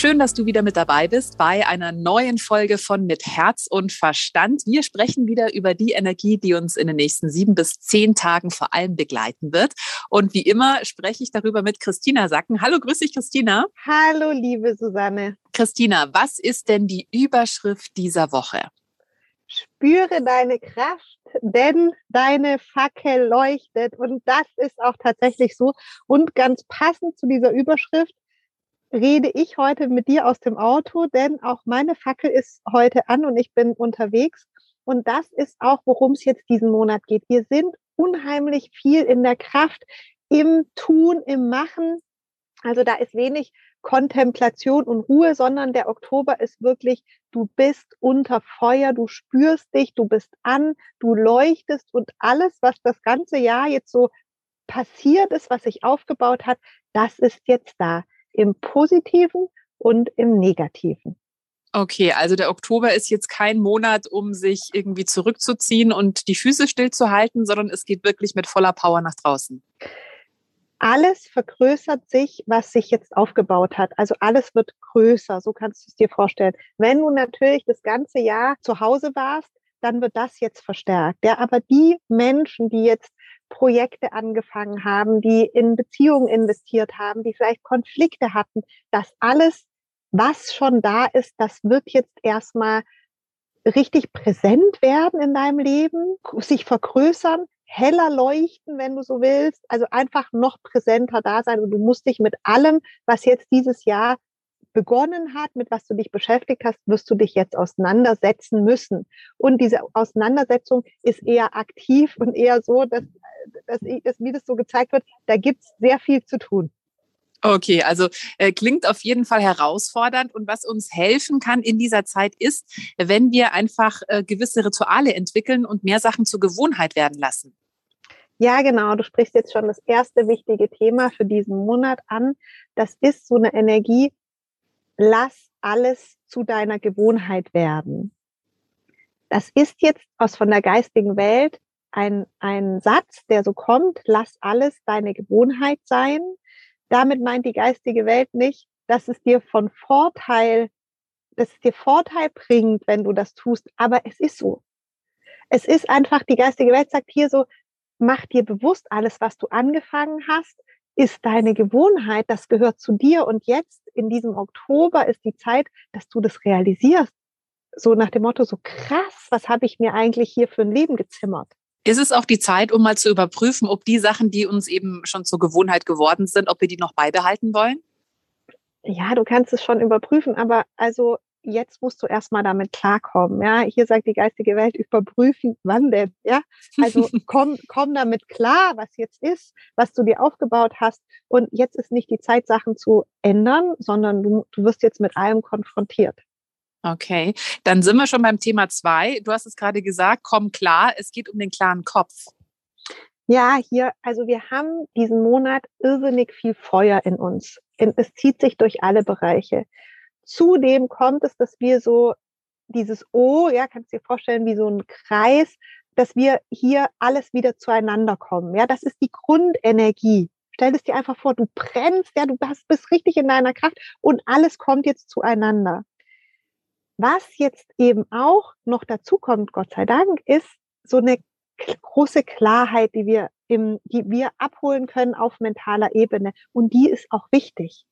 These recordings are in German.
Schön, dass du wieder mit dabei bist bei einer neuen Folge von Mit Herz und Verstand. Wir sprechen wieder über die Energie, die uns in den nächsten sieben bis zehn Tagen vor allem begleiten wird. Und wie immer spreche ich darüber mit Christina Sacken. Hallo, grüß dich, Christina. Hallo, liebe Susanne. Christina, was ist denn die Überschrift dieser Woche? Spüre deine Kraft, denn deine Fackel leuchtet. Und das ist auch tatsächlich so. Und ganz passend zu dieser Überschrift rede ich heute mit dir aus dem Auto, denn auch meine Fackel ist heute an und ich bin unterwegs. Und das ist auch, worum es jetzt diesen Monat geht. Wir sind unheimlich viel in der Kraft, im Tun, im Machen. Also da ist wenig Kontemplation und Ruhe, sondern der Oktober ist wirklich, du bist unter Feuer, du spürst dich, du bist an, du leuchtest und alles, was das ganze Jahr jetzt so passiert ist, was sich aufgebaut hat, das ist jetzt da im Positiven und im Negativen. Okay, also der Oktober ist jetzt kein Monat, um sich irgendwie zurückzuziehen und die Füße stillzuhalten, sondern es geht wirklich mit voller Power nach draußen. Alles vergrößert sich, was sich jetzt aufgebaut hat. Also alles wird größer, so kannst du es dir vorstellen. Wenn du natürlich das ganze Jahr zu Hause warst, dann wird das jetzt verstärkt. Ja, aber die Menschen, die jetzt Projekte angefangen haben, die in Beziehungen investiert haben, die vielleicht Konflikte hatten, das alles, was schon da ist, das wird jetzt erstmal richtig präsent werden in deinem Leben, sich vergrößern, heller leuchten, wenn du so willst, also einfach noch präsenter da sein und du musst dich mit allem, was jetzt dieses Jahr begonnen hat, mit was du dich beschäftigt hast, wirst du dich jetzt auseinandersetzen müssen. Und diese Auseinandersetzung ist eher aktiv und eher so, dass, dass, dass wie das so gezeigt wird, da gibt es sehr viel zu tun. Okay, also äh, klingt auf jeden Fall herausfordernd. Und was uns helfen kann in dieser Zeit ist, wenn wir einfach äh, gewisse Rituale entwickeln und mehr Sachen zur Gewohnheit werden lassen. Ja, genau. Du sprichst jetzt schon das erste wichtige Thema für diesen Monat an. Das ist so eine Energie, lass alles zu deiner Gewohnheit werden. Das ist jetzt aus von der geistigen Welt ein, ein Satz, der so kommt, lass alles deine Gewohnheit sein. Damit meint die geistige Welt nicht, dass es dir von Vorteil, dass es dir Vorteil bringt, wenn du das tust, aber es ist so. Es ist einfach, die geistige Welt sagt hier so, mach dir bewusst, alles, was du angefangen hast, ist deine Gewohnheit, das gehört zu dir und jetzt in diesem Oktober ist die Zeit, dass du das realisierst. So nach dem Motto, so krass, was habe ich mir eigentlich hier für ein Leben gezimmert? Ist es auch die Zeit, um mal zu überprüfen, ob die Sachen, die uns eben schon zur Gewohnheit geworden sind, ob wir die noch beibehalten wollen? Ja, du kannst es schon überprüfen, aber also jetzt musst du erstmal damit klarkommen. Ja, hier sagt die geistige Welt, überprüfen, wann denn? Ja, also komm, komm damit klar, was jetzt ist, was du dir aufgebaut hast. Und jetzt ist nicht die Zeit, Sachen zu ändern, sondern du, du wirst jetzt mit allem konfrontiert. Okay, dann sind wir schon beim Thema zwei. Du hast es gerade gesagt, komm klar, es geht um den klaren Kopf. Ja, hier, also wir haben diesen Monat irrsinnig viel Feuer in uns. Es zieht sich durch alle Bereiche. Zudem kommt es, dass wir so dieses O, ja, kannst du dir vorstellen, wie so ein Kreis, dass wir hier alles wieder zueinander kommen. Ja, das ist die Grundenergie. Stell es dir einfach vor, du brennst, ja, du bist richtig in deiner Kraft und alles kommt jetzt zueinander. Was jetzt eben auch noch dazu kommt, Gott sei Dank, ist so eine große Klarheit, die wir im, die wir abholen können auf mentaler Ebene. Und die ist auch wichtig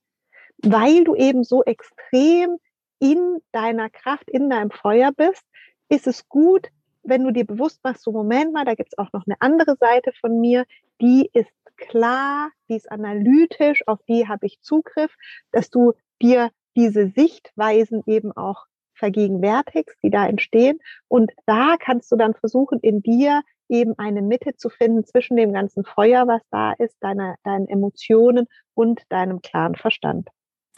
weil du eben so extrem in deiner Kraft, in deinem Feuer bist, ist es gut, wenn du dir bewusst machst, so Moment mal, da gibt es auch noch eine andere Seite von mir, die ist klar, die ist analytisch, auf die habe ich Zugriff, dass du dir diese Sichtweisen eben auch vergegenwärtigst, die da entstehen. Und da kannst du dann versuchen, in dir eben eine Mitte zu finden zwischen dem ganzen Feuer, was da ist, deiner, deinen Emotionen und deinem klaren Verstand.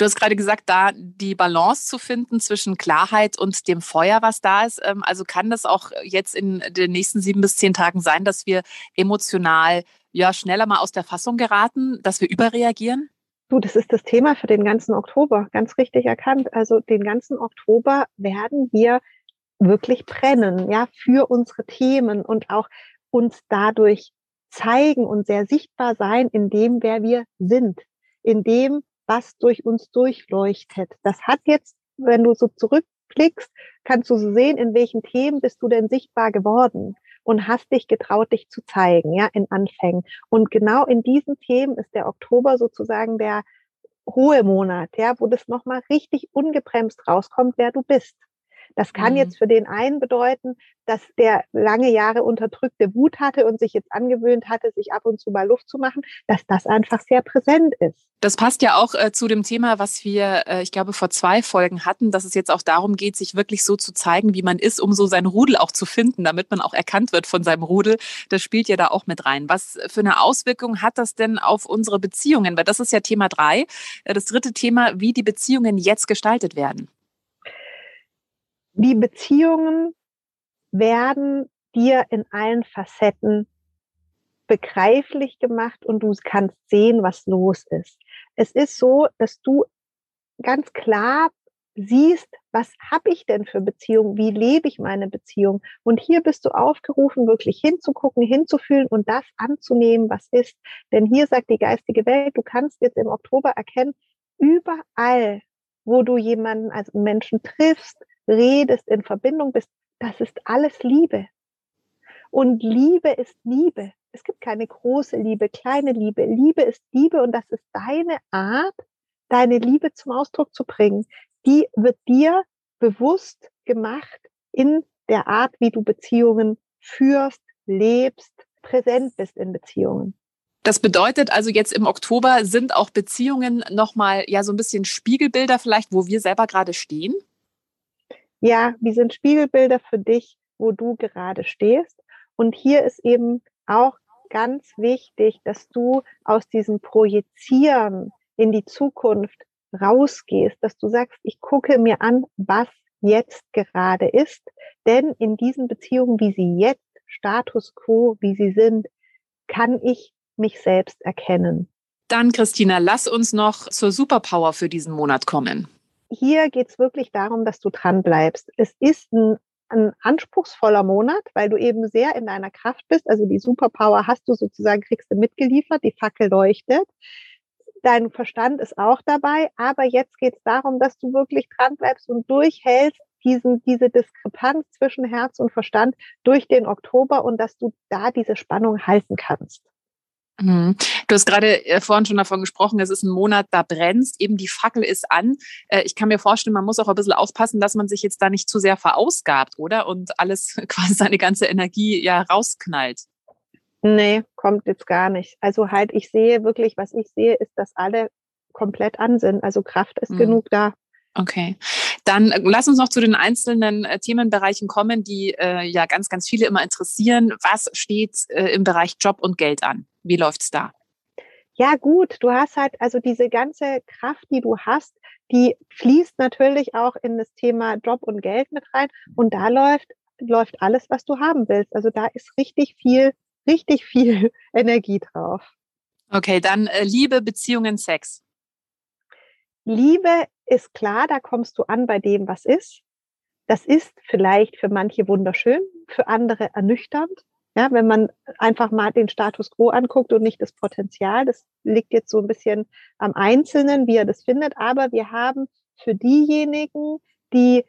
Du hast gerade gesagt, da die Balance zu finden zwischen Klarheit und dem Feuer, was da ist. Ähm, also kann das auch jetzt in den nächsten sieben bis zehn Tagen sein, dass wir emotional ja schneller mal aus der Fassung geraten, dass wir überreagieren? Du, das ist das Thema für den ganzen Oktober, ganz richtig erkannt. Also den ganzen Oktober werden wir wirklich brennen, ja, für unsere Themen und auch uns dadurch zeigen und sehr sichtbar sein in dem, wer wir sind, in dem, was durch uns durchleuchtet. Das hat jetzt, wenn du so zurückblickst, kannst du sehen, in welchen Themen bist du denn sichtbar geworden und hast dich getraut, dich zu zeigen, ja, in Anfängen. Und genau in diesen Themen ist der Oktober sozusagen der hohe Monat, ja, wo das nochmal richtig ungebremst rauskommt, wer du bist. Das kann mhm. jetzt für den einen bedeuten, dass der lange Jahre unterdrückte Wut hatte und sich jetzt angewöhnt hatte, sich ab und zu mal Luft zu machen, dass das einfach sehr präsent ist. Das passt ja auch äh, zu dem Thema, was wir, äh, ich glaube, vor zwei Folgen hatten, dass es jetzt auch darum geht, sich wirklich so zu zeigen, wie man ist, um so sein Rudel auch zu finden, damit man auch erkannt wird von seinem Rudel. Das spielt ja da auch mit rein. Was für eine Auswirkung hat das denn auf unsere Beziehungen? Weil das ist ja Thema drei. Äh, das dritte Thema, wie die Beziehungen jetzt gestaltet werden die Beziehungen werden dir in allen Facetten begreiflich gemacht und du kannst sehen, was los ist. Es ist so, dass du ganz klar siehst, was habe ich denn für Beziehungen, wie lebe ich meine Beziehung. Und hier bist du aufgerufen, wirklich hinzugucken, hinzufühlen und das anzunehmen, was ist. Denn hier sagt die geistige Welt, du kannst jetzt im Oktober erkennen, überall, wo du jemanden als Menschen triffst, redest, in Verbindung bist, das ist alles Liebe. Und Liebe ist Liebe. Es gibt keine große Liebe, kleine Liebe. Liebe ist Liebe und das ist deine Art, deine Liebe zum Ausdruck zu bringen. Die wird dir bewusst gemacht in der Art, wie du Beziehungen führst, lebst, präsent bist in Beziehungen. Das bedeutet also jetzt im Oktober sind auch Beziehungen nochmal ja so ein bisschen Spiegelbilder vielleicht, wo wir selber gerade stehen? Ja, wie sind Spiegelbilder für dich, wo du gerade stehst. Und hier ist eben auch ganz wichtig, dass du aus diesem Projizieren in die Zukunft rausgehst, dass du sagst, ich gucke mir an, was jetzt gerade ist. Denn in diesen Beziehungen, wie sie jetzt, Status quo, wie sie sind, kann ich mich selbst erkennen. Dann, Christina, lass uns noch zur Superpower für diesen Monat kommen hier geht es wirklich darum, dass du dran bleibst. Es ist ein, ein anspruchsvoller Monat, weil du eben sehr in deiner Kraft bist. Also die Superpower hast du sozusagen, kriegst du mitgeliefert, die Fackel leuchtet. Dein Verstand ist auch dabei, aber jetzt geht es darum, dass du wirklich dran bleibst und durchhältst, diesen, diese Diskrepanz zwischen Herz und Verstand durch den Oktober und dass du da diese Spannung halten kannst. Mhm. Du hast gerade äh, vorhin schon davon gesprochen, es ist ein Monat, da brennt, eben die Fackel ist an. Äh, ich kann mir vorstellen, man muss auch ein bisschen aufpassen, dass man sich jetzt da nicht zu sehr verausgabt, oder? Und alles quasi seine ganze Energie ja rausknallt. Nee, kommt jetzt gar nicht. Also halt, ich sehe wirklich, was ich sehe, ist, dass alle komplett an sind. Also Kraft ist mhm. genug da. Okay, dann äh, lass uns noch zu den einzelnen äh, Themenbereichen kommen, die äh, ja ganz, ganz viele immer interessieren. Was steht äh, im Bereich Job und Geld an? Wie läuft's da? Ja, gut, du hast halt also diese ganze Kraft, die du hast, die fließt natürlich auch in das Thema Job und Geld mit rein. Und da läuft, läuft alles, was du haben willst. Also da ist richtig viel, richtig viel Energie drauf. Okay, dann äh, Liebe, Beziehungen, Sex. Liebe ist klar, da kommst du an bei dem, was ist. Das ist vielleicht für manche wunderschön, für andere ernüchternd. Ja, wenn man einfach mal den Status quo anguckt und nicht das Potenzial, das liegt jetzt so ein bisschen am Einzelnen, wie er das findet. Aber wir haben für diejenigen, die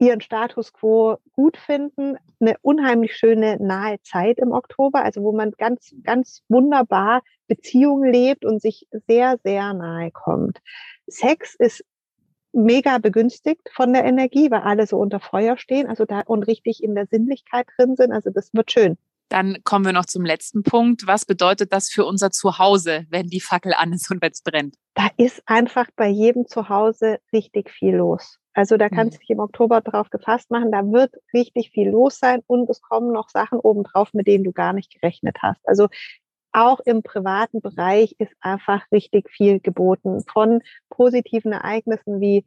ihren Status quo gut finden, eine unheimlich schöne nahe Zeit im Oktober, also wo man ganz, ganz wunderbar Beziehungen lebt und sich sehr, sehr nahe kommt. Sex ist mega begünstigt von der Energie, weil alle so unter Feuer stehen, also da und richtig in der Sinnlichkeit drin sind. Also das wird schön. Dann kommen wir noch zum letzten Punkt. Was bedeutet das für unser Zuhause, wenn die Fackel an ist und wenn es brennt? Da ist einfach bei jedem Zuhause richtig viel los. Also da kannst du dich im Oktober drauf gefasst machen, da wird richtig viel los sein und es kommen noch Sachen obendrauf, mit denen du gar nicht gerechnet hast. Also auch im privaten Bereich ist einfach richtig viel geboten von positiven Ereignissen wie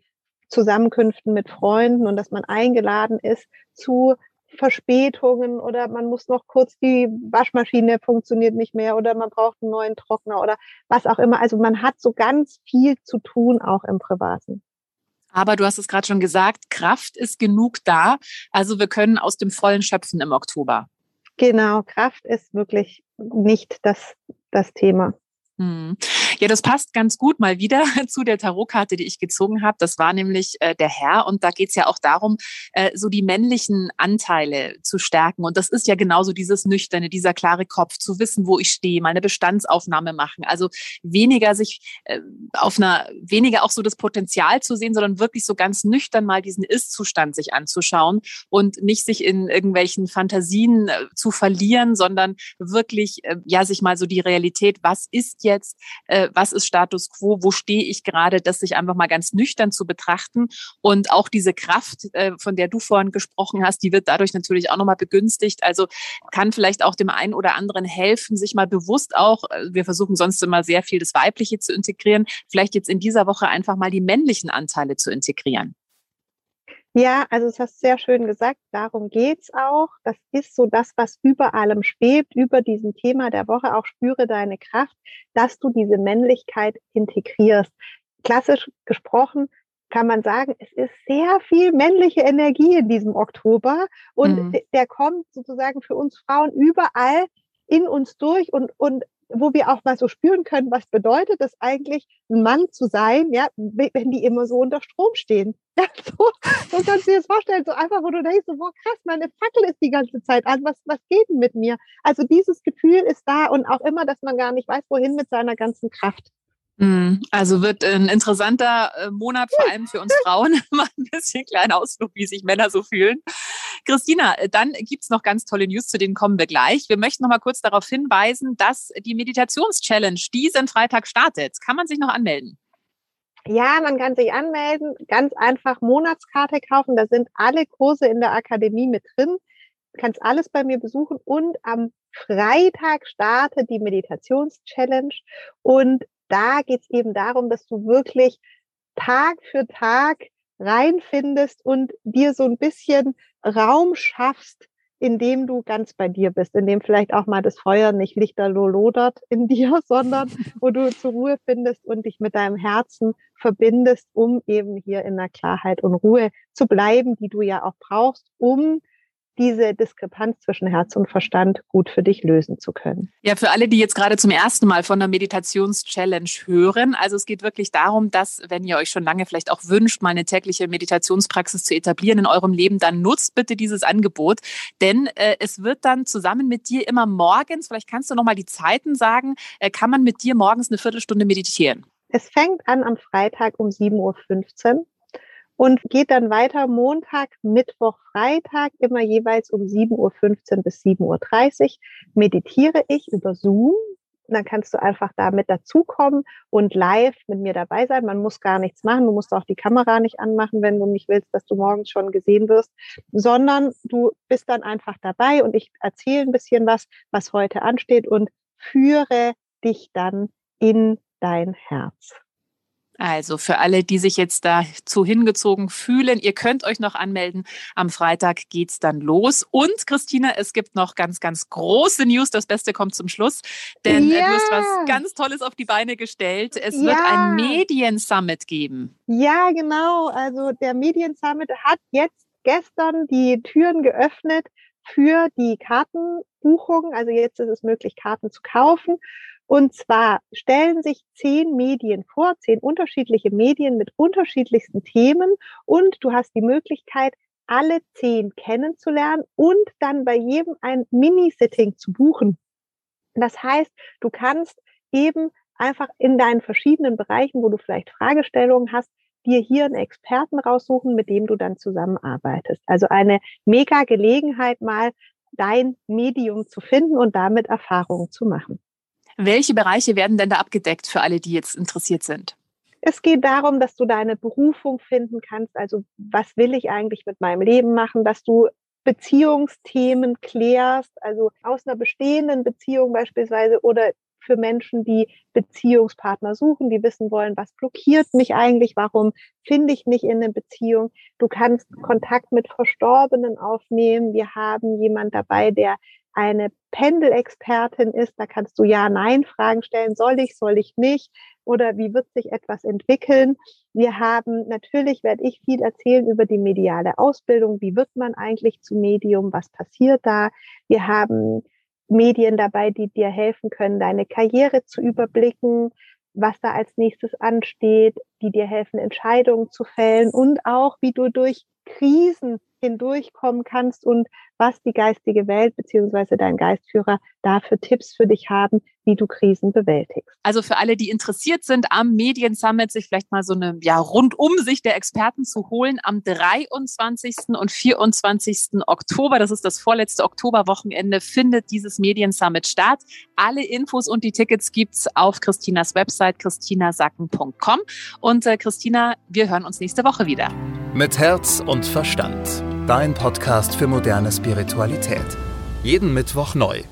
Zusammenkünften mit Freunden und dass man eingeladen ist zu Verspätungen oder man muss noch kurz die Waschmaschine funktioniert nicht mehr oder man braucht einen neuen Trockner oder was auch immer. Also man hat so ganz viel zu tun auch im Privaten. Aber du hast es gerade schon gesagt, Kraft ist genug da. Also wir können aus dem Vollen schöpfen im Oktober. Genau, Kraft ist wirklich nicht das, das Thema. Hm. Ja, das passt ganz gut mal wieder zu der Tarotkarte, die ich gezogen habe. Das war nämlich äh, der Herr und da geht es ja auch darum, äh, so die männlichen Anteile zu stärken. Und das ist ja genauso dieses nüchterne, dieser klare Kopf, zu wissen, wo ich stehe, mal eine Bestandsaufnahme machen. Also weniger sich äh, auf einer, weniger auch so das Potenzial zu sehen, sondern wirklich so ganz nüchtern mal diesen Ist-Zustand sich anzuschauen und nicht sich in irgendwelchen Fantasien äh, zu verlieren, sondern wirklich, äh, ja, sich mal so die Realität, was ist jetzt, äh, was ist Status quo, wo stehe ich gerade, das sich einfach mal ganz nüchtern zu betrachten. Und auch diese Kraft, äh, von der du vorhin gesprochen hast, die wird dadurch natürlich auch nochmal begünstigt. Also kann vielleicht auch dem einen oder anderen helfen, sich mal bewusst auch, äh, wir versuchen sonst immer sehr viel das Weibliche zu integrieren, vielleicht jetzt in dieser Woche einfach mal die männlichen Anteile zu integrieren. Ja, also es hast sehr schön gesagt, darum geht's auch. Das ist so das, was über allem schwebt, über diesem Thema der Woche, auch spüre deine Kraft, dass du diese Männlichkeit integrierst. Klassisch gesprochen kann man sagen, es ist sehr viel männliche Energie in diesem Oktober und mhm. der kommt sozusagen für uns Frauen überall in uns durch und, und wo wir auch mal so spüren können, was bedeutet es eigentlich, ein Mann zu sein, ja, wenn die immer so unter Strom stehen. Ja, so, so kannst du dir das vorstellen, so einfach, wo du denkst, so, boah, krass, meine Fackel ist die ganze Zeit an, was, was geht denn mit mir? Also dieses Gefühl ist da und auch immer, dass man gar nicht weiß, wohin mit seiner ganzen Kraft. Mhm. Also wird ein interessanter äh, Monat, vor allem für uns Frauen. Mal ein bisschen kleiner Ausflug, wie sich Männer so fühlen. Christina, äh, dann gibt's noch ganz tolle News, zu denen kommen wir gleich. Wir möchten noch mal kurz darauf hinweisen, dass die Meditations-Challenge diesen Freitag startet. Kann man sich noch anmelden? Ja, man kann sich anmelden, ganz einfach Monatskarte kaufen. Da sind alle Kurse in der Akademie mit drin. Du kannst alles bei mir besuchen und am Freitag startet die Meditations-Challenge und da geht es eben darum, dass du wirklich Tag für Tag reinfindest und dir so ein bisschen Raum schaffst, in dem du ganz bei dir bist, in dem vielleicht auch mal das Feuer nicht lichterloh lodert in dir, sondern wo du zur Ruhe findest und dich mit deinem Herzen verbindest, um eben hier in der Klarheit und Ruhe zu bleiben, die du ja auch brauchst, um diese Diskrepanz zwischen Herz und Verstand gut für dich lösen zu können. Ja, für alle, die jetzt gerade zum ersten Mal von der Meditations-Challenge hören, also es geht wirklich darum, dass, wenn ihr euch schon lange vielleicht auch wünscht, mal eine tägliche Meditationspraxis zu etablieren in eurem Leben, dann nutzt bitte dieses Angebot, denn äh, es wird dann zusammen mit dir immer morgens, vielleicht kannst du noch mal die Zeiten sagen, äh, kann man mit dir morgens eine Viertelstunde meditieren. Es fängt an am Freitag um 7.15 Uhr und geht dann weiter Montag, Mittwoch, Freitag, immer jeweils um 7.15 Uhr bis 7.30 Uhr meditiere ich über Zoom. Dann kannst du einfach da mit dazukommen und live mit mir dabei sein. Man muss gar nichts machen. Du musst auch die Kamera nicht anmachen, wenn du nicht willst, dass du morgens schon gesehen wirst, sondern du bist dann einfach dabei und ich erzähle ein bisschen was, was heute ansteht und führe dich dann in dein Herz. Also für alle, die sich jetzt dazu hingezogen fühlen, ihr könnt euch noch anmelden. Am Freitag geht's dann los. Und Christina, es gibt noch ganz, ganz große News. Das Beste kommt zum Schluss, denn ja. du hast was ganz Tolles auf die Beine gestellt. Es ja. wird ein Medien-Summit geben. Ja, genau. Also der Medien-Summit hat jetzt gestern die Türen geöffnet für die Kartenbuchung. Also jetzt ist es möglich, Karten zu kaufen. Und zwar stellen sich zehn Medien vor, zehn unterschiedliche Medien mit unterschiedlichsten Themen und du hast die Möglichkeit, alle zehn kennenzulernen und dann bei jedem ein Mini-Sitting zu buchen. Das heißt, du kannst eben einfach in deinen verschiedenen Bereichen, wo du vielleicht Fragestellungen hast, dir hier einen Experten raussuchen, mit dem du dann zusammenarbeitest. Also eine mega Gelegenheit, mal dein Medium zu finden und damit Erfahrungen zu machen. Welche Bereiche werden denn da abgedeckt für alle, die jetzt interessiert sind? Es geht darum, dass du deine Berufung finden kannst. Also was will ich eigentlich mit meinem Leben machen, dass du Beziehungsthemen klärst, also aus einer bestehenden Beziehung beispielsweise oder für Menschen, die Beziehungspartner suchen, die wissen wollen, was blockiert mich eigentlich, warum finde ich nicht in eine Beziehung. Du kannst Kontakt mit Verstorbenen aufnehmen. Wir haben jemand dabei, der eine Pendelexpertin ist. Da kannst du Ja-Nein-Fragen stellen. Soll ich, soll ich nicht? Oder wie wird sich etwas entwickeln? Wir haben, natürlich werde ich viel erzählen über die mediale Ausbildung. Wie wird man eigentlich zu Medium? Was passiert da? Wir haben Medien dabei, die dir helfen können, deine Karriere zu überblicken, was da als nächstes ansteht, die dir helfen, Entscheidungen zu fällen und auch, wie du durch Krisen hindurchkommen kannst und was die geistige Welt beziehungsweise dein Geistführer da für Tipps für dich haben, wie du Krisen bewältigst. Also für alle, die interessiert sind, am Medien Summit sich vielleicht mal so eine ja, Rundumsicht der Experten zu holen, am 23. und 24. Oktober, das ist das vorletzte Oktoberwochenende, findet dieses Medien Summit statt. Alle Infos und die Tickets gibt's auf Christinas Website christinasacken.com. Und äh, Christina, wir hören uns nächste Woche wieder. Mit Herz und Verstand. Dein Podcast für moderne Spiritualität. Jeden Mittwoch neu